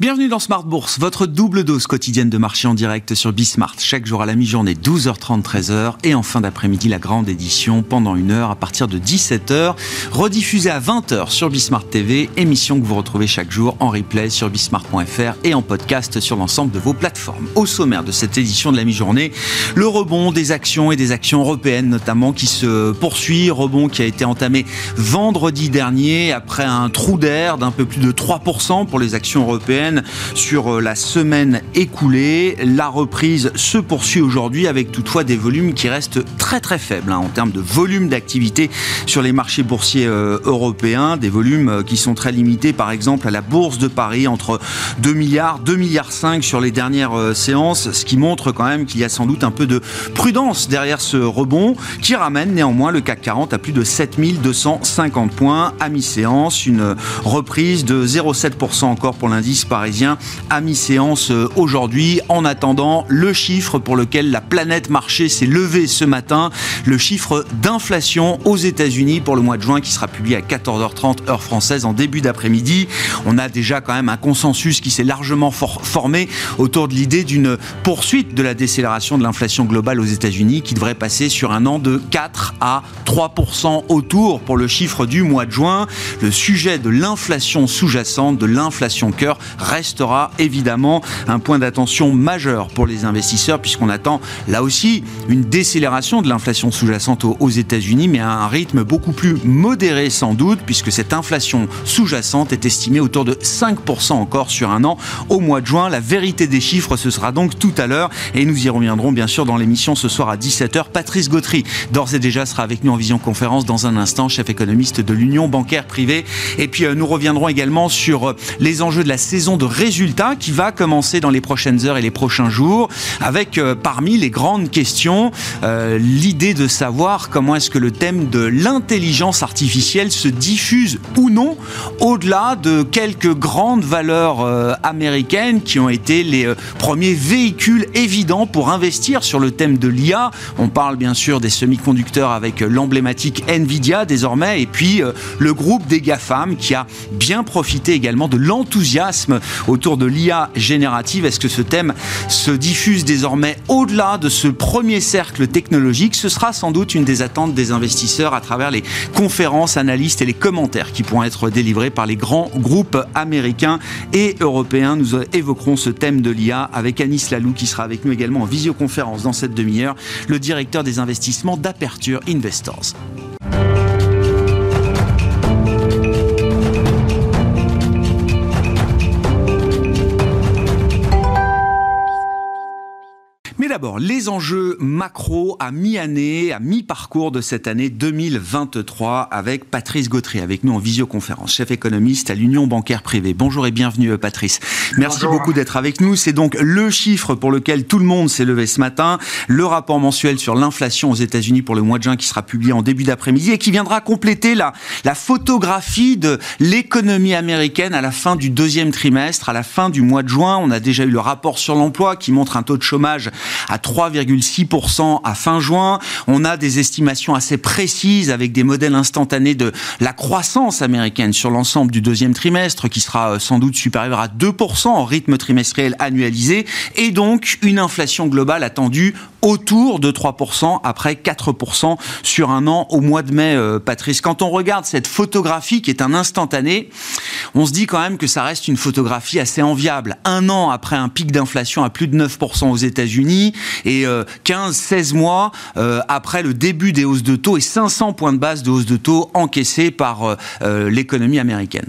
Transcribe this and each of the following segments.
Bienvenue dans Smart Bourse, votre double dose quotidienne de marché en direct sur Bismart. Chaque jour à la mi-journée, 12h30, 13h. Et en fin d'après-midi, la grande édition pendant une heure à partir de 17h. Rediffusée à 20h sur Bismart TV. Émission que vous retrouvez chaque jour en replay sur bismart.fr et en podcast sur l'ensemble de vos plateformes. Au sommaire de cette édition de la mi-journée, le rebond des actions et des actions européennes notamment qui se poursuit. Rebond qui a été entamé vendredi dernier après un trou d'air d'un peu plus de 3% pour les actions européennes sur euh, la semaine écoulée. La reprise se poursuit aujourd'hui avec toutefois des volumes qui restent très très faibles hein, en termes de volume d'activité sur les marchés boursiers euh, européens. Des volumes euh, qui sont très limités par exemple à la Bourse de Paris entre 2 milliards, 2 milliards 5 sur les dernières séances, ce qui montre quand même qu'il y a sans doute un peu de prudence derrière ce rebond qui ramène néanmoins le CAC 40 à plus de 7250 points à mi-séance. Une reprise de 0,7% encore pour l'indice par parisien à mi-séance euh, aujourd'hui. En attendant, le chiffre pour lequel la planète marché s'est levée ce matin, le chiffre d'inflation aux États-Unis pour le mois de juin qui sera publié à 14h30 heure française en début d'après-midi. On a déjà quand même un consensus qui s'est largement formé autour de l'idée d'une poursuite de la décélération de l'inflation globale aux États-Unis qui devrait passer sur un an de 4 à 3% autour pour le chiffre du mois de juin. Le sujet de l'inflation sous-jacente, de l'inflation cœur, restera évidemment un point d'attention majeur pour les investisseurs puisqu'on attend là aussi une décélération de l'inflation sous-jacente aux États-Unis mais à un rythme beaucoup plus modéré sans doute puisque cette inflation sous-jacente est estimée autour de 5% encore sur un an au mois de juin. La vérité des chiffres, ce sera donc tout à l'heure et nous y reviendrons bien sûr dans l'émission ce soir à 17h. Patrice Gautry, d'ores et déjà, sera avec nous en vision conférence dans un instant, chef économiste de l'Union bancaire privée. Et puis euh, nous reviendrons également sur euh, les enjeux de la saison de résultats qui va commencer dans les prochaines heures et les prochains jours, avec euh, parmi les grandes questions euh, l'idée de savoir comment est-ce que le thème de l'intelligence artificielle se diffuse ou non au-delà de quelques grandes valeurs euh, américaines qui ont été les premiers véhicules évidents pour investir sur le thème de l'IA. On parle bien sûr des semi-conducteurs avec l'emblématique Nvidia désormais et puis le groupe des GAFAM qui a bien profité également de l'enthousiasme autour de l'IA générative. Est-ce que ce thème se diffuse désormais au-delà de ce premier cercle technologique? Ce sera sans doute une des attentes des investisseurs à travers les conférences, analystes et les commentaires qui pourront être délivrés par les grands groupes américains et européens. Nous évoquerons ce thème de l'IA avec Anis Lalou qui sera avec nous également en visioconférence dans cette demi-heure, le directeur des investissements d'Aperture Investors. D'abord, les enjeux macro à mi-année, à mi-parcours de cette année 2023 avec Patrice Gautry, avec nous en visioconférence, chef économiste à l'Union bancaire privée. Bonjour et bienvenue Patrice. Merci beaucoup d'être avec nous. C'est donc le chiffre pour lequel tout le monde s'est levé ce matin, le rapport mensuel sur l'inflation aux États-Unis pour le mois de juin qui sera publié en début d'après-midi et qui viendra compléter la, la photographie de l'économie américaine à la fin du deuxième trimestre, à la fin du mois de juin. On a déjà eu le rapport sur l'emploi qui montre un taux de chômage à 3,6% à fin juin. On a des estimations assez précises avec des modèles instantanés de la croissance américaine sur l'ensemble du deuxième trimestre qui sera euh, sans doute supérieur à 2% en rythme trimestriel annualisé et donc une inflation globale attendue autour de 3% après 4% sur un an au mois de mai, euh, Patrice. Quand on regarde cette photographie qui est un instantané, on se dit quand même que ça reste une photographie assez enviable. Un an après un pic d'inflation à plus de 9% aux États-Unis et 15-16 euh, mois euh, après le début des hausses de taux et 500 points de base de hausse de taux encaissés par l'économie américaine.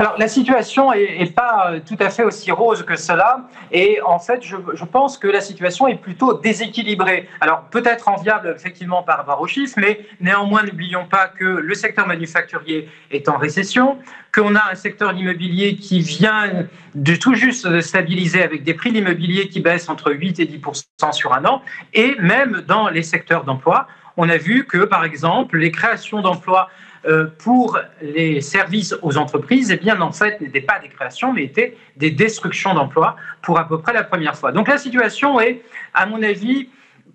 Alors la situation n'est pas euh, tout à fait aussi rose que cela et en fait je, pense que la situation est plutôt déséquilibrée. Alors peut-être enviable effectivement par rapport aux chiffres mais néanmoins n'oublions pas que le secteur manufacturier est en récession, qu'on a un secteur immobilier qui vient de tout juste stabiliser avec des prix d'immobilier qui baissent entre 8 et 10 sur un an et même dans les secteurs d'emploi, on a vu que par exemple les créations d'emplois pour les services aux entreprises, eh bien, en fait, n'étaient pas des créations, mais étaient des destructions d'emplois pour à peu près la première fois. Donc la situation est, à mon avis,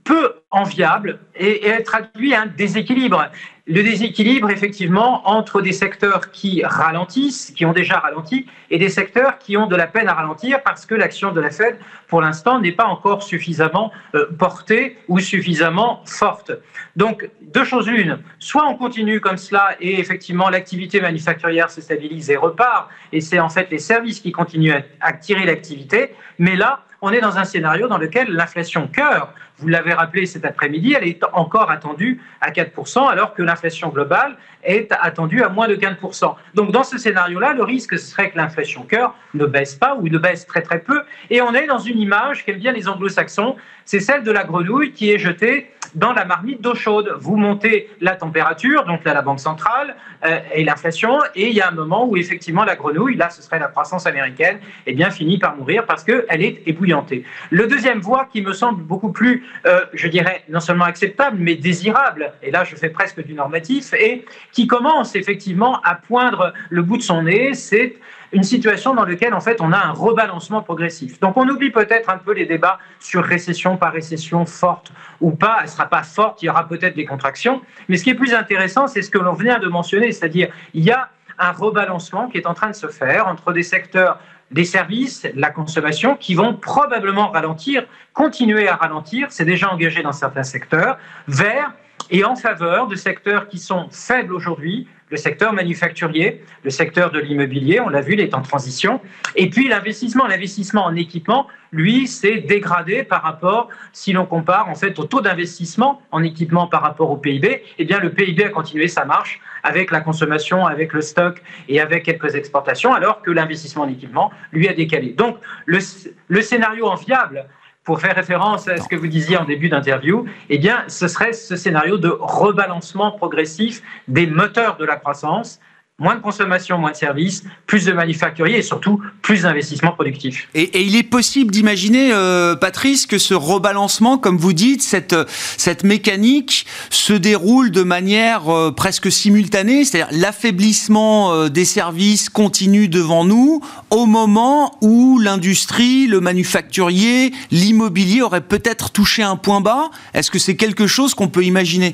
peu enviable et, elle traduit un déséquilibre. Le déséquilibre effectivement entre des secteurs qui ralentissent, qui ont déjà ralenti, et des secteurs qui ont de la peine à ralentir parce que l'action de la Fed, pour l'instant, n'est pas encore suffisamment euh, portée ou suffisamment forte. Donc, deux choses l'une, soit on continue comme cela et effectivement l'activité manufacturière se stabilise et repart, et c'est en fait les services qui continuent à tirer l'activité, mais là, on est dans un scénario dans lequel l'inflation cœur, vous l'avez rappelé cet après-midi, elle est encore attendue à 4%, alors que l'inflation globale est attendue à moins de 15%. Donc dans ce scénario-là, le risque serait que l'inflation cœur ne baisse pas ou ne baisse très très peu. Et on est dans une image qu'aiment bien les anglo-saxons, c'est celle de la grenouille qui est jetée dans la marmite d'eau chaude. Vous montez la température, donc là la Banque centrale, euh, et l'inflation, et il y a un moment où effectivement la grenouille, là ce serait la croissance américaine, eh bien finit par mourir parce qu'elle est ébouillantée. Le deuxième voie qui me semble beaucoup plus, euh, je dirais, non seulement acceptable, mais désirable, et là je fais presque du normatif, et qui commence effectivement à poindre le bout de son nez, c'est une situation dans laquelle en fait on a un rebalancement progressif. Donc on oublie peut-être un peu les débats sur récession par récession forte ou pas. Elle sera pas forte, il y aura peut-être des contractions. Mais ce qui est plus intéressant, c'est ce que l'on vient de mentionner, c'est-à-dire il y a un rebalancement qui est en train de se faire entre des secteurs des services, la consommation, qui vont probablement ralentir, continuer à ralentir, c'est déjà engagé dans certains secteurs, vers et en faveur de secteurs qui sont faibles aujourd'hui, le secteur manufacturier, le secteur de l'immobilier, on l'a vu, il est en transition. Et puis l'investissement, l'investissement en équipement, lui, s'est dégradé par rapport, si l'on compare en fait au taux d'investissement en équipement par rapport au PIB, eh bien le PIB a continué sa marche avec la consommation, avec le stock et avec quelques exportations, alors que l'investissement en équipement, lui, a décalé. Donc le, le scénario enviable, pour faire référence à ce que vous disiez en début d'interview, eh bien, ce serait ce scénario de rebalancement progressif des moteurs de la croissance moins de consommation, moins de services, plus de manufacturiers et surtout plus d'investissements productifs. Et, il est possible d'imaginer, euh, Patrice, que ce rebalancement, comme vous dites, cette, cette mécanique se déroule de manière euh, presque simultanée, c'est-à-dire l'affaiblissement euh, des services continue devant nous au moment où l'industrie, le manufacturier, l'immobilier aurait peut-être touché un point bas. Est-ce que c'est quelque chose qu'on peut imaginer?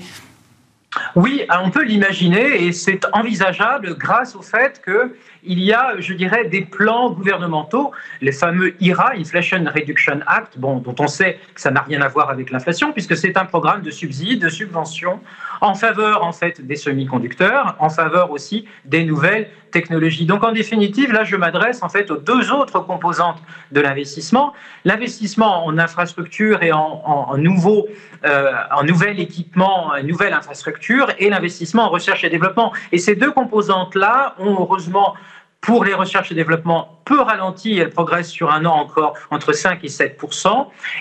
Oui, on peut l'imaginer et c'est envisageable grâce au fait qu'il y a, je dirais, des plans gouvernementaux, les fameux IRA, Inflation Reduction Act, dont on sait que ça n'a rien à voir avec l'inflation puisque c'est un programme de subsides, de subventions en faveur en fait des semi-conducteurs, en faveur aussi des nouvelles Donc en définitive, là je m'adresse en fait aux deux autres composantes de l'investissement, l'investissement en infrastructure et en, en, nouveau, euh, en nouvel équipement, en nouvelle infrastructure et l'investissement en recherche et développement. Et ces deux composantes-là ont heureusement pour les recherches et développement peu ralenti, elle progresse sur un an encore entre 5 et 7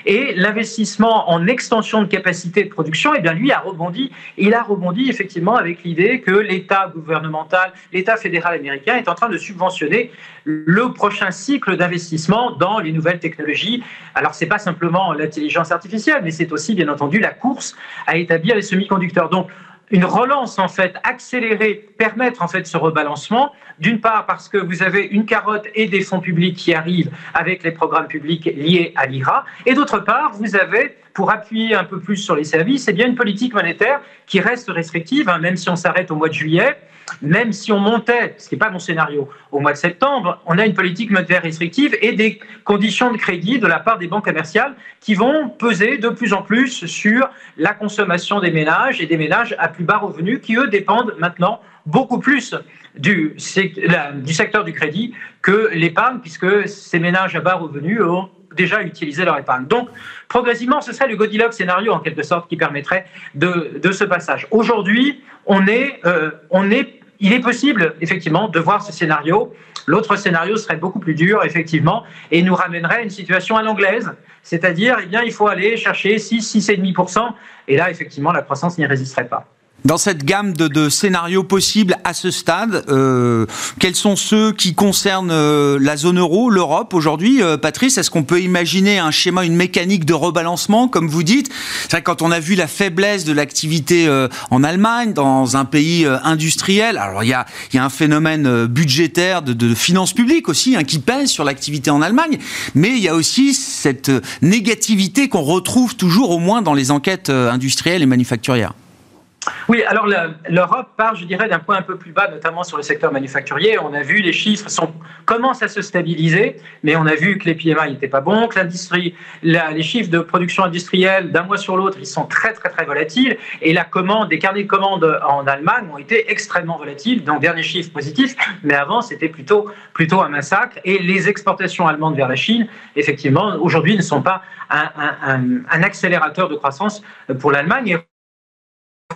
Et l'investissement en extension de capacité de production, eh bien lui a rebondi. Il a rebondi effectivement avec l'idée que l'État gouvernemental, l'État fédéral américain est en train de subventionner le prochain cycle d'investissement dans les nouvelles technologies. Alors c'est pas simplement l'intelligence artificielle, mais c'est aussi bien entendu la course à établir les semi-conducteurs. Donc une relance en fait accélérée permettre en fait ce rebalancement. D'une part parce que vous avez une carotte et des fonds publics qui arrivent avec les programmes publics liés à l'IRA, et d'autre part vous avez pour appuyer un peu plus sur les services, eh bien une politique monétaire qui reste restrictive, hein, même si on s'arrête au mois de juillet même si on montait, ce qui n'est pas mon scénario, au mois de septembre, on a une politique monétaire restrictive et des conditions de crédit de la part des banques commerciales qui vont peser de plus en plus sur la consommation des ménages et des ménages à plus bas revenus qui, eux, dépendent maintenant beaucoup plus du, secteur du crédit que l'épargne, puisque ces ménages à bas revenus ont déjà utilisé leur épargne. Donc, progressivement, ce serait le Goldilocks scénario, en quelque sorte, qui permettrait de, ce passage. Aujourd'hui, on est, euh, on est il est possible, effectivement, de voir ce scénario. L'autre scénario serait beaucoup plus dur, effectivement, et nous ramènerait à une situation à l'anglaise, c'est-à-dire, eh il faut aller chercher 6, 6,5%, et là, effectivement, la croissance n'y résisterait pas. Dans cette gamme de, scénarios possibles à ce stade, euh, quels sont ceux qui concernent euh, la zone euro, l'Europe aujourd'hui euh, Patrice, est-ce qu'on peut imaginer un schéma, une mécanique de rebalancement, comme vous dites? C'est quand on a vu la faiblesse de l'activité en Allemagne, dans un pays industriel, alors il y a, un phénomène budgétaire de, de finances publiques aussi hein, qui pèse sur l'activité en Allemagne, mais il y a aussi cette négativité qu'on retrouve toujours au moins dans les enquêtes industrielles et manufacturières. Oui, alors l'Europe part, je dirais, d'un point un peu plus bas, notamment sur le secteur manufacturier. On a vu les chiffres sont, commencent à se stabiliser, mais on a vu que les PMI n'étaient pas bons, que l'industrie, les chiffres de production industrielle d'un mois sur l'autre, ils sont très très très volatiles. Et la commande, les carnets de commandes en Allemagne ont été extrêmement volatiles. Donc dernier chiffre positif, mais avant c'était plutôt plutôt un massacre. Et les exportations allemandes vers la Chine, effectivement, aujourd'hui ne sont pas un, accélérateur de croissance pour l'Allemagne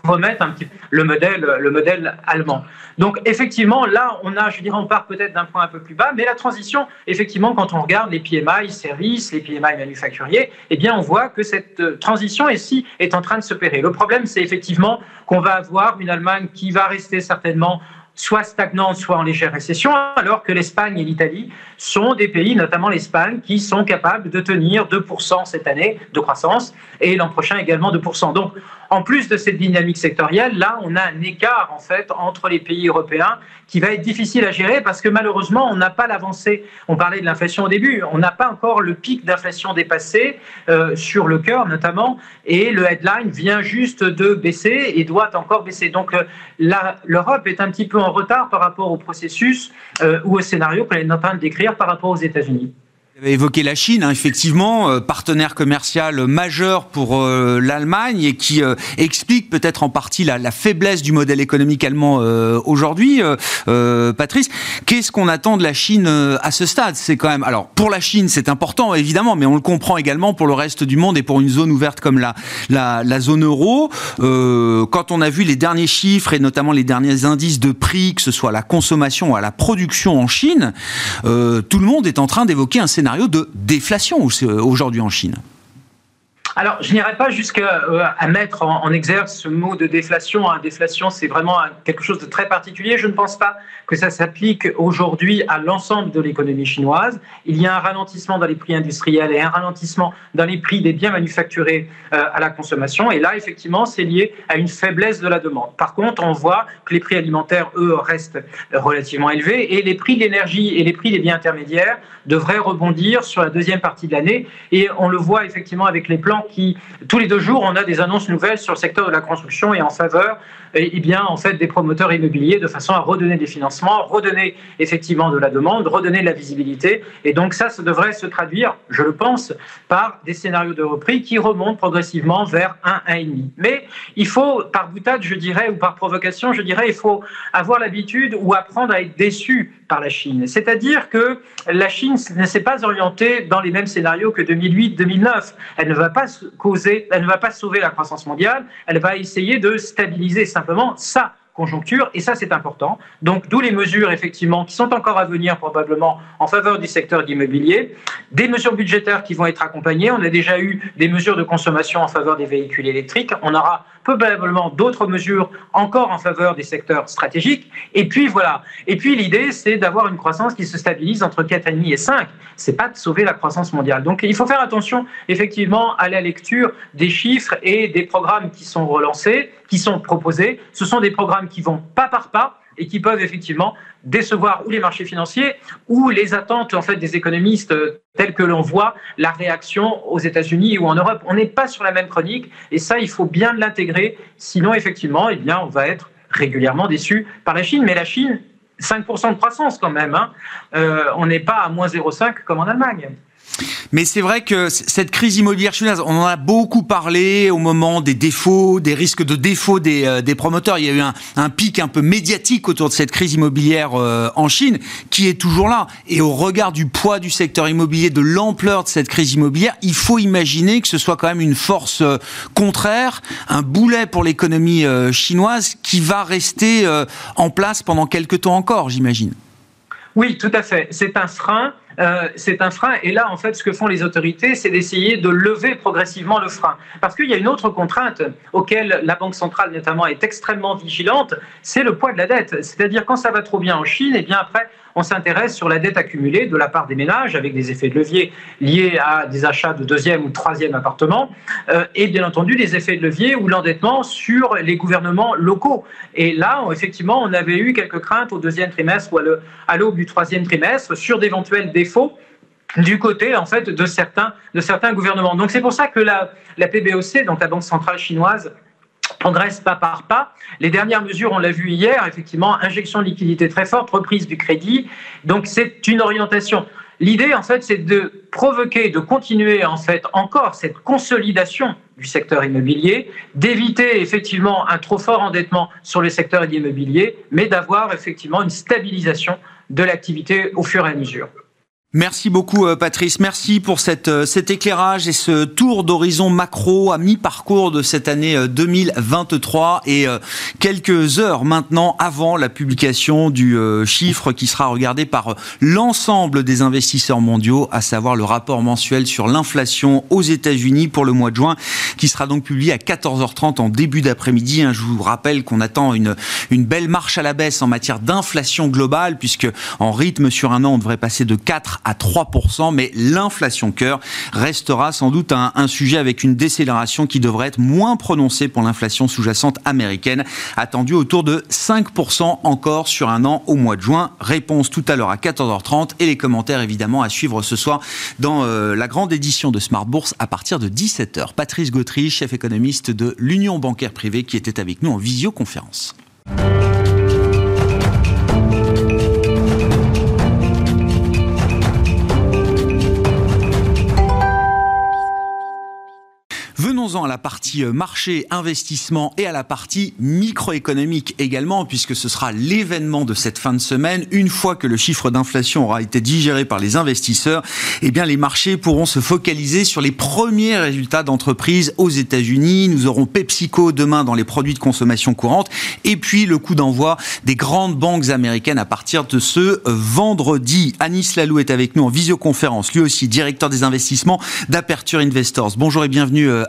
remettre un petit le modèle, le modèle allemand. Donc effectivement, là, on a, je dirais, on part peut-être d'un point un peu plus bas, mais la transition, effectivement, quand on regarde les PMI services, les PMI manufacturiers, eh bien, on voit que cette euh, transition ici est en train de s'opérer. Le problème, c'est effectivement qu'on va avoir une Allemagne qui va rester certainement soit stagnante, soit en légère récession, alors que l'Espagne et l'Italie sont des pays, notamment l'Espagne, qui sont capables de tenir 2% cette année de croissance et l'an prochain également 2%. Donc, en plus de cette dynamique sectorielle, là, on a un écart en fait entre les pays européens qui va être difficile à gérer parce que malheureusement, on n'a pas l'avancée. On parlait de l'inflation au début, on n'a pas encore le pic d'inflation dépassé euh, sur le cœur notamment, et le headline vient juste de baisser et doit encore baisser. Donc, euh, l'Europe est un petit peu en retard par rapport au processus euh, ou au scénario qu'elle est en train de décrire par rapport aux États-Unis évoqué la Chine, hein, effectivement, euh, partenaire commercial majeur pour euh, l'Allemagne et qui euh, explique peut-être en partie la, faiblesse du modèle économique allemand aujourd'hui. Patrice, qu'est-ce qu'on attend de la Chine à ce stade? C'est quand même, alors pour la Chine, c'est important évidemment, mais on le comprend également pour le reste du monde et pour une zone ouverte comme la, la, la zone euro. quand on a vu les derniers chiffres et notamment les derniers indices de prix, que ce soit à la consommation ou à la production en Chine, tout le monde est en train d'évoquer un scénario de déflation aujourd'hui en Chine alors, je n'irai pas jusqu'à euh, mettre en, exergue ce mot de déflation. Hein. Déflation, c'est vraiment quelque chose de très particulier. Je ne pense pas que ça s'applique aujourd'hui à l'ensemble de l'économie chinoise. Il y a un ralentissement dans les prix industriels et un ralentissement dans les prix des biens manufacturés euh, à la consommation. Et là, effectivement, c'est lié à une faiblesse de la demande. Par contre, on voit que les prix alimentaires, eux, restent relativement élevés et les prix de l'énergie et les prix des biens intermédiaires devraient rebondir sur la deuxième partie de l'année. Et on le voit effectivement avec les plans qui, tous les deux jours, on a des annonces nouvelles sur le secteur de la construction et en faveur et, bien, en fait, des promoteurs immobiliers de façon à redonner des financements, redonner effectivement de la demande, redonner de la visibilité. Et donc ça, ça devrait se traduire, je le pense, par des scénarios de repris qui remontent progressivement vers 1, 1,5. Mais il faut, par boutade, je dirais, ou par provocation, je dirais, il faut avoir l'habitude ou apprendre à être déçu par la Chine. C'est-à-dire que la Chine ne s'est pas orientée dans les mêmes scénarios que 2008-2009. Elle ne va pas causer, elle ne va pas sauver la croissance mondiale, elle va essayer de stabiliser simplement sa conjoncture, et ça c'est important. Donc d'où les mesures effectivement qui sont encore à venir probablement en faveur du secteur d'immobilier, des mesures budgétaires qui vont être accompagnées. On a déjà eu des mesures de consommation en faveur des véhicules électriques. On aura probablement d'autres mesures encore en faveur des secteurs stratégiques. Et puis voilà. Et puis l'idée, c'est d'avoir une croissance qui se stabilise entre 4,5 et 5. C'est pas de sauver la croissance mondiale. Donc il faut faire attention effectivement à la lecture des chiffres et des programmes qui sont relancés, qui sont proposés. Ce sont des programmes qui vont pas par pas et qui peuvent effectivement décevoir ou les marchés financiers ou les attentes en fait des économistes telles que l'on voit la réaction aux États-Unis ou en Europe. On n'est pas sur la même chronique et ça il faut bien l'intégrer, sinon effectivement eh bien on va être régulièrement déçu par la Chine. Mais la Chine, 5% de croissance quand même. Hein. Euh, on n'est pas à moins 0,5 comme en Allemagne. Mais c'est vrai que cette crise immobilière chinoise, on en a beaucoup parlé au moment des défauts, des risques de défaut des, euh, des promoteurs. Il y a eu un, pic un peu médiatique autour de cette crise immobilière euh, en Chine, qui est toujours là. Et au regard du poids du secteur immobilier, de l'ampleur de cette crise immobilière, il faut imaginer que ce soit quand même une force euh, contraire, un boulet pour l'économie chinoise qui va rester en place pendant quelques temps encore, j'imagine. Oui, tout à fait. C'est un frein euh, c'est un frein. Et là, en fait, ce que font les autorités, c'est d'essayer de lever progressivement le frein. Parce qu'il y a une autre contrainte auquel la Banque centrale, notamment, est extrêmement vigilante, c'est le poids de la dette. C'est-à-dire, quand ça va trop bien en Chine, et eh bien après, on s'intéresse sur la dette accumulée de la part des ménages, avec des effets de levier liés à des achats de deuxième ou troisième appartement, euh, et bien entendu des effets de levier ou l'endettement sur les gouvernements locaux. Et là, effectivement, on avait eu quelques craintes au deuxième trimestre ou à l'aube du troisième trimestre sur d'éventuels défauts du côté en fait de certains de certains gouvernements. Donc c'est pour ça que la, la PBOC, donc la Banque centrale chinoise, progresse pas par pas. Les dernières mesures, on l'a vu hier, effectivement, injection de liquidité très forte, reprise du crédit. Donc c'est une orientation. L'idée, en fait, c'est de provoquer, de continuer, en fait, encore cette consolidation du secteur immobilier, d'éviter effectivement un trop fort endettement sur le secteur immobilier, mais d'avoir effectivement une stabilisation de l'activité au fur et à mesure. Merci beaucoup euh, Patrice, merci pour cette, euh, cet éclairage et ce tour d'horizon macro à mi-parcours de cette année 2023 euh, et quelques heures maintenant avant la publication du chiffre qui sera regardé par l'ensemble des investisseurs mondiaux, à savoir le rapport mensuel sur l'inflation aux États-Unis pour le mois de juin qui sera donc publié à 14h30 en début d'après-midi. Hein, je vous rappelle qu'on attend une, une belle marche à la baisse en matière d'inflation globale puisque en rythme sur un an on devrait passer de 4 à 3%, mais l'inflation cœur restera sans doute un, sujet avec une décélération qui devrait être moins prononcée pour l'inflation sous-jacente américaine, attendue autour de 5% encore sur un an au mois de juin. Réponse tout à l'heure à 14h30 et les commentaires évidemment à suivre ce soir dans euh, la grande édition de Smart Bourse à partir de 17h. Patrice Gautry, chef économiste de l'Union bancaire privée qui était avec nous en visioconférence. Venons-en à la partie euh, marché, investissement et à la partie microéconomique également, puisque ce sera l'événement de cette fin de semaine. Une fois que le chiffre d'inflation aura été digéré par les investisseurs, eh bien, les marchés pourront se focaliser sur les premiers résultats d'entreprises aux États-Unis. Nous aurons PepsiCo demain dans les produits de consommation courante et puis le coup d'envoi des grandes banques américaines à partir de ce vendredi. Anis Lalou est avec nous en visioconférence, lui aussi directeur des investissements d'Aperture Investors. Bonjour et bienvenue euh,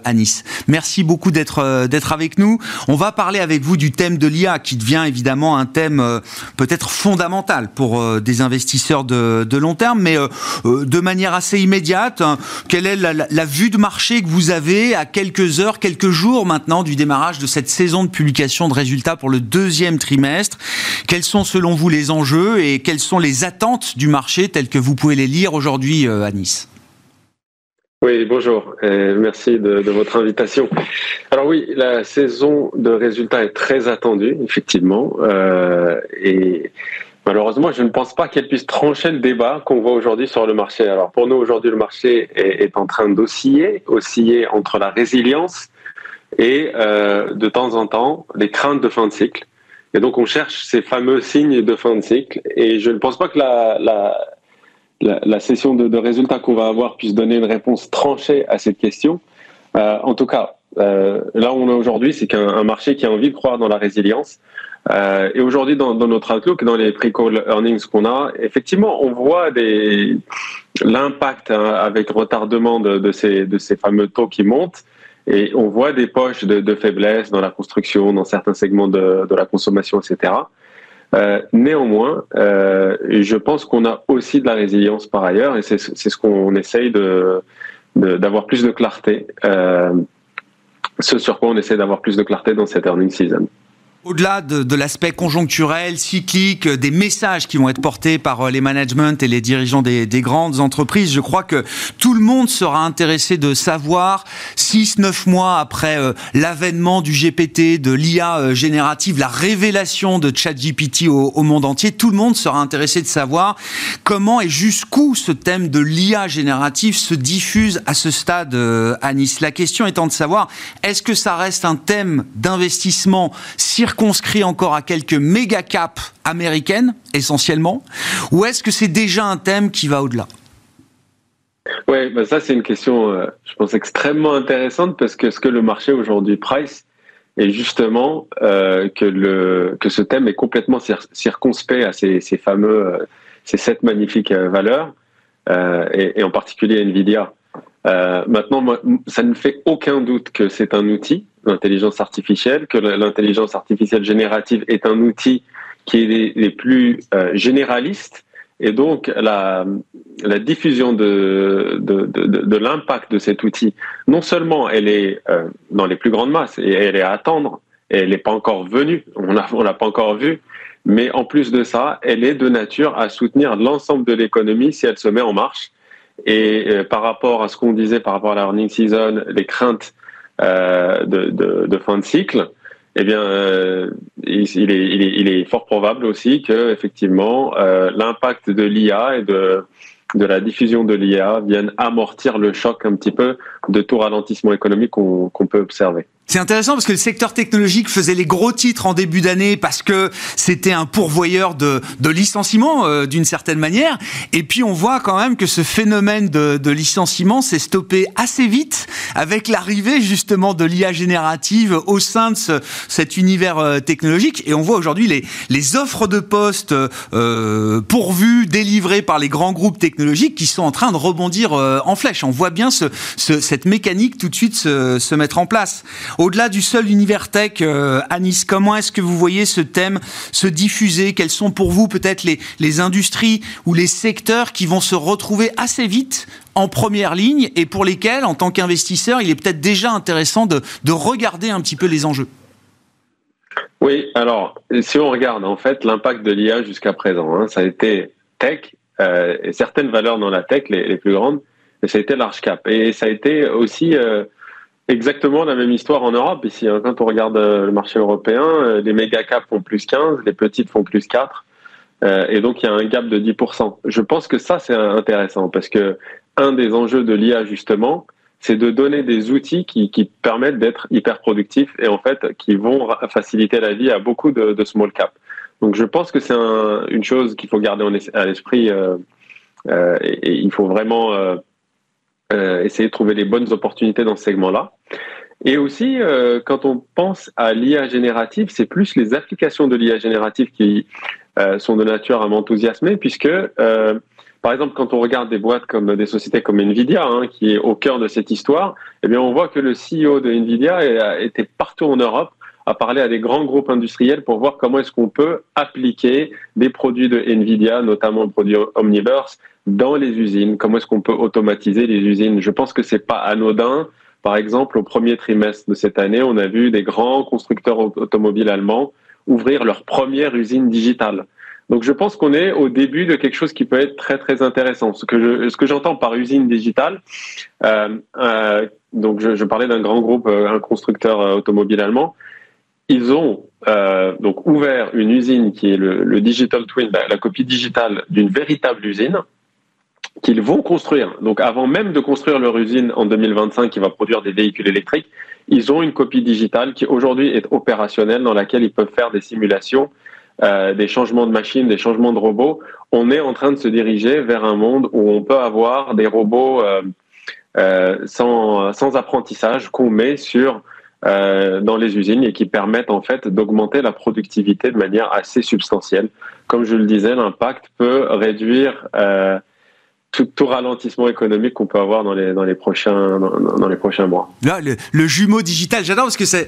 Merci beaucoup d'être euh, d'être avec nous. On va parler avec vous du thème de l'IA qui devient évidemment un thème euh, peut-être fondamental pour euh, des investisseurs de, long terme, mais de manière assez immédiate. Hein, quelle est la, la, vue de marché que vous avez à quelques heures, quelques jours maintenant du démarrage de cette saison de publication de résultats pour le deuxième trimestre? Quels sont selon vous les enjeux et quelles sont les attentes du marché telles que vous pouvez les lire aujourd'hui, Anis oui, bonjour. merci de, votre invitation. Alors oui, la saison de résultats est très attendue, effectivement. Euh, et malheureusement, je ne pense pas qu'elle puisse trancher le débat qu'on voit aujourd'hui sur le marché. Alors pour nous, aujourd'hui, le marché est, en train d'osciller, osciller entre la résilience et euh, de temps en temps les craintes de fin de cycle. Et donc on cherche ces fameux signes de fin de cycle. Et je ne pense pas que la la, session de, résultats qu'on va avoir puisse donner une réponse tranchée à cette question. Euh, en tout cas, euh, là où on est aujourd'hui, c'est qu'un marché qui a envie de croire dans la résilience. Euh, et aujourd'hui, dans, notre outlook, dans les pre-call earnings qu'on a, effectivement, on voit l'impact hein, avec retardement de, ces, fameux taux qui montent. Et on voit des poches de, faiblesse dans la construction, dans certains segments de la consommation, etc. Euh, néanmoins, euh, je pense qu'on a aussi de la résilience par ailleurs, et c'est ce qu'on essaye de d'avoir plus de clarté. Euh, ce sur quoi on essaie d'avoir plus de clarté dans cette earning season. Au-delà de, de l'aspect conjoncturel, cyclique, des messages qui vont être portés par euh, les managements et les dirigeants des, des, grandes entreprises, je crois que tout le monde sera intéressé de savoir, 6-9 mois après euh, l'avènement du GPT, de l'IA euh, générative, la révélation de ChatGPT au, au, monde entier, tout le monde sera intéressé de savoir comment et jusqu'où ce thème de l'IA générative se diffuse à ce stade à Nice. La question étant de savoir, est-ce que ça reste un thème d'investissement circonscrit encore à quelques méga caps américaines, essentiellement, ou est-ce que c'est déjà un thème qui va au-delà? Oui, bah ça c'est une question, euh, je pense, extrêmement intéressante parce que ce que le marché aujourd'hui price est justement euh, que, le, que ce thème est complètement circonspect à ces, fameux, euh, ces sept magnifiques valeurs, et, et, en particulier Nvidia. maintenant, ça ne fait aucun doute que c'est un outil l'intelligence artificielle, que l'intelligence artificielle générative est un outil qui est les, plus euh, généralistes et donc la, la diffusion de, de, l'impact de cet outil, non seulement elle est euh, dans les plus grandes masses et elle est à attendre, et elle n'est pas encore venue, on on l'a pas encore vue, mais en plus de ça, elle est de nature à soutenir l'ensemble de l'économie si elle se met en marche. Et euh, par rapport à ce qu'on disait par rapport à la earning season, les craintes de, fin de cycle, eh bien, il, est, fort probable aussi que effectivement l'impact de l'IA et de de la diffusion de l'IA viennent amortir le choc un petit peu de tout ralentissement économique qu'on peut observer. C'est intéressant parce que le secteur technologique faisait les gros titres en début d'année parce que c'était un pourvoyeur de, de licenciement euh, d'une certaine manière. Et puis on voit quand même que ce phénomène de, de licenciement s'est stoppé assez vite avec l'arrivée justement de l'IA générative au sein de ce, cet univers euh, technologique. Et on voit aujourd'hui les, les offres de postes euh, pourvues, délivrées par les grands groupes technologiques qui sont en train de rebondir euh, en flèche. On voit bien ce, ce, cette mécanique tout de suite se, se mettre en place. Au-delà du seul univers tech, euh, Anis, comment est-ce que vous voyez ce thème se diffuser? Quelles sont pour vous peut-être les, les industries ou les secteurs qui vont se retrouver assez vite en première ligne et pour lesquels, en tant qu'investisseur, il est peut-être déjà intéressant de, de regarder un petit peu les enjeux? Oui, alors si on regarde en fait l'impact de l'IA jusqu'à présent, hein, ça a été tech euh, et certaines valeurs dans la tech, les, plus grandes, et ça a été large cap. Et ça a été aussi euh, exactement la même histoire en Europe ici. Hein. Quand on regarde euh, le marché européen, euh, les méga caps font plus 15, les petites font plus 4. Euh, et donc il y a un gap de 10%. Je pense que ça c'est intéressant parce que un des enjeux de l'IA justement, c'est de donner des outils qui, qui permettent d'être hyper productifs et en fait qui vont faciliter la vie à beaucoup de, de small cap. Donc je pense que c'est un, une chose qu'il faut garder à l'esprit euh, euh, et, et, il faut vraiment euh, essayer de trouver les bonnes opportunités dans ce segment-là. Et aussi, euh, quand on pense à l'IA générative, c'est plus les applications de l'IA générative qui euh, sont de nature à m'enthousiasmer, puisque, par exemple, quand on regarde des boîtes comme des sociétés comme Nvidia, hein, qui est au cœur de cette histoire, eh bien, on voit que le CEO de Nvidia était partout en Europe à parler à des grands groupes industriels pour voir comment est-ce qu'on peut appliquer des produits de Nvidia, notamment le produit Omniverse, dans les usines. Comment est-ce qu'on peut automatiser les usines Je pense que c'est pas anodin. Par exemple, au premier trimestre de cette année, on a vu des grands constructeurs automobiles allemands ouvrir leur première usine digitale. Donc je pense qu'on est au début de quelque chose qui peut être très très intéressant. Ce que j'entends par usine digitale, euh, euh, donc je, parlais d'un grand groupe, euh, un constructeur automobile allemand. Ils ont donc ouvert une usine qui est le, digital twin, la, la copie digitale d'une véritable usine qu'ils vont construire. Donc avant même de construire leur usine en 2025 qui va produire des véhicules électriques, ils ont une copie digitale qui aujourd'hui est opérationnelle dans laquelle ils peuvent faire des simulations, euh, des changements de machines, des changements de robots. On est en train de se diriger vers un monde où on peut avoir des robots euh, euh, sans, sans apprentissage qu'on met sur euh, dans les usines et qui permettent en fait d'augmenter la productivité de manière assez substantielle. Comme je le disais, l'impact peut réduire euh, tout, tout, ralentissement économique qu'on peut avoir dans les, dans les, prochains, dans, les prochains mois. Là, le, le jumeau digital, j'adore parce que c'est,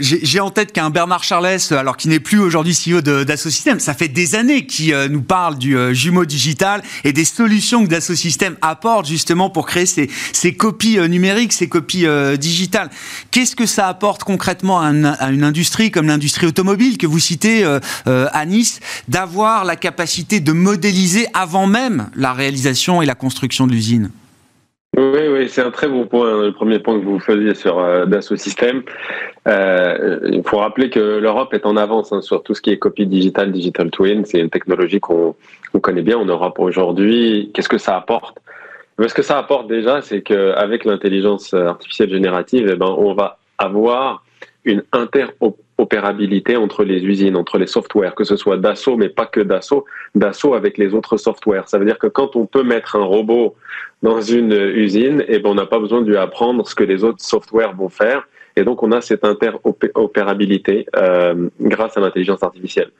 j'ai en tête qu'un Bernard Charles, alors qui n'est plus aujourd'hui CEO d'Assosystème, ça fait des années qu'il euh, nous parle du euh, jumeau digital et des solutions que Dassosystème apporte justement pour créer ces, ces copies euh, numériques, ces copies digitales. Qu'est-ce que ça apporte concrètement à, un, à une industrie comme l'industrie automobile que vous citez à Nice, d'avoir la capacité de modéliser avant même la réalisation et la construction de l'usine oui, oui, c'est un très bon point, hein, le premier point que vous faisiez sur euh, Dassault. Euh, il faut rappeler que l'Europe est en avance hein, sur tout ce qui est copie digitale, digital twin. C'est une technologie qu'on qu connaît bien en Europe aujourd'hui. Qu'est-ce que ça apporte? Ce que ça apporte déjà, c'est qu'avec l'intelligence artificielle générative, eh ben, on va avoir une interopérabilité entre les usines, entre les softwares, que ce soit Dassault, mais pas que Dassault, Dassault avec les autres softwares. Ça veut dire que quand on peut mettre un robot dans une usine, eh ben, on n'a pas besoin de lui apprendre ce que les autres softwares vont faire. Et donc, on a cette interopérabilité euh, grâce à l'intelligence artificielle.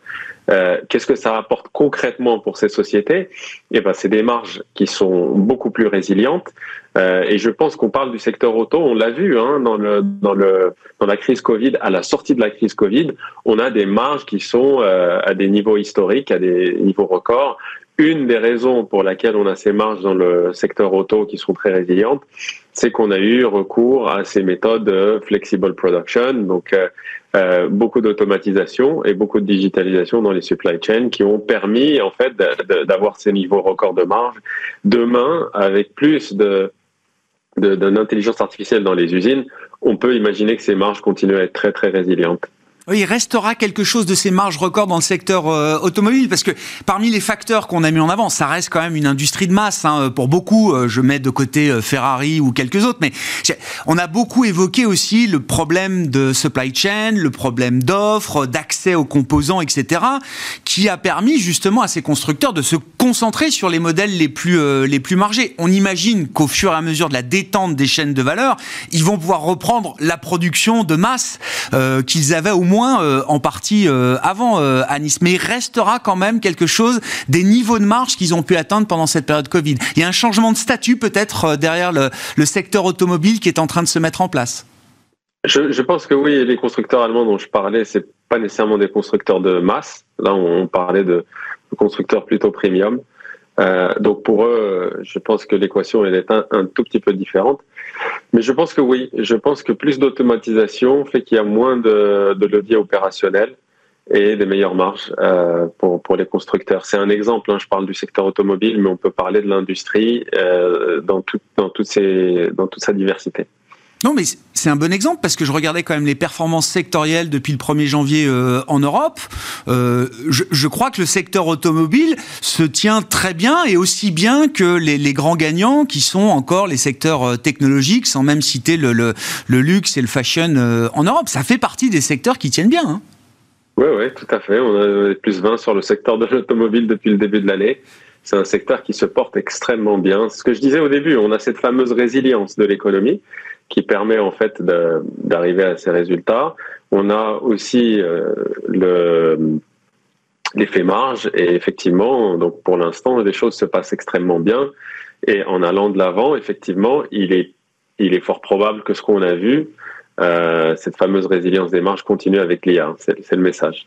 Euh, Qu'est-ce que ça apporte concrètement pour ces sociétés? Eh ben, c'est des marges qui sont beaucoup plus résilientes. Euh, et je pense qu'on parle du secteur auto. On l'a vu hein, dans, le, dans, le, dans la crise Covid. À la sortie de la crise Covid, on a des marges qui sont euh, à des niveaux historiques, à des niveaux records. Une des raisons pour laquelle on a ces marges dans le secteur auto qui sont très résilientes, c'est qu'on a eu recours à ces méthodes de flexible production, donc euh, euh, beaucoup d'automatisation et beaucoup de digitalisation dans les supply chains qui ont permis en fait d'avoir ces niveaux records de marge. Demain, avec plus de d'une intelligence artificielle dans les usines, on peut imaginer que ces marges continuent à être très très résilientes. Oui, il restera quelque chose de ces marges records dans le secteur euh, automobile parce que parmi les facteurs qu'on a mis en avant, ça reste quand même une industrie de masse. Hein, pour beaucoup, euh, je mets de côté euh, Ferrari ou quelques autres, mais on a beaucoup évoqué aussi le problème de supply chain, le problème d'offres, d'accès aux composants, etc., qui a permis justement à ces constructeurs de se concentrer sur les modèles les plus les plus margés. On imagine qu'au fur et à mesure de la détente des chaînes de valeur, ils vont pouvoir reprendre la production de masse qu'ils avaient au moins euh, en partie euh, avant euh, à Nice, mais il restera quand même quelque chose des niveaux de marge qu'ils ont pu atteindre pendant cette période Covid. Il y a un changement de statut peut-être derrière le, secteur automobile qui est en train de se mettre en place. Je, pense que oui, les constructeurs allemands dont je parlais, c'est pas nécessairement des constructeurs de masse. Là, on parlait de, constructeurs plutôt premium. donc pour eux, je pense que l'équation elle est un, tout petit peu différente. Mais je pense que oui, je pense que plus d'automatisation fait qu'il y a moins de, de leviers opérationnels et des meilleures marges euh, pour, pour les constructeurs. C'est un exemple, hein, je parle du secteur automobile, mais on peut parler de l'industrie euh, dans, dans, dans toute sa diversité. Mais c'est un bon exemple parce que je regardais quand même les performances sectorielles depuis le 1er janvier euh, en Europe. Euh, je, crois que le secteur automobile se tient très bien et aussi bien que les, grands gagnants qui sont encore les secteurs euh, technologiques, sans même citer le, luxe et le fashion en Europe. Ça fait partie des secteurs qui tiennent bien. Hein. Oui, oui, tout à fait. On a plus 20 sur le secteur de l'automobile depuis le début de l'année. C'est un secteur qui se porte extrêmement bien. Ce que je disais au début, on a cette fameuse résilience de l'économie qui permet en fait d'arriver à ces résultats. On a aussi euh, le l'effet marge et effectivement, donc pour l'instant, les choses se passent extrêmement bien. Et en allant de l'avant, effectivement, il est il est fort probable que ce qu'on a vu, euh, cette fameuse résilience des marges continue avec l'IA. C'est le message.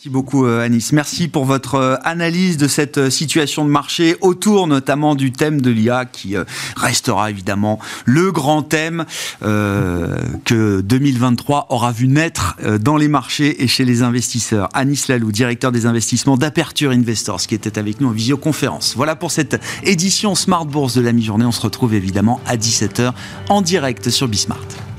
Merci beaucoup euh, Anis. Merci pour votre euh, analyse de cette euh, situation de marché autour notamment du thème de l'IA qui restera évidemment le grand thème que 2023 aura vu naître dans les marchés et chez les investisseurs. Anis Lalou, directeur des investissements d'Aperture Investors qui était avec nous en visioconférence. Voilà pour cette édition Smart Bourse de la mi-journée. On se retrouve évidemment à 17h en direct sur Bismart.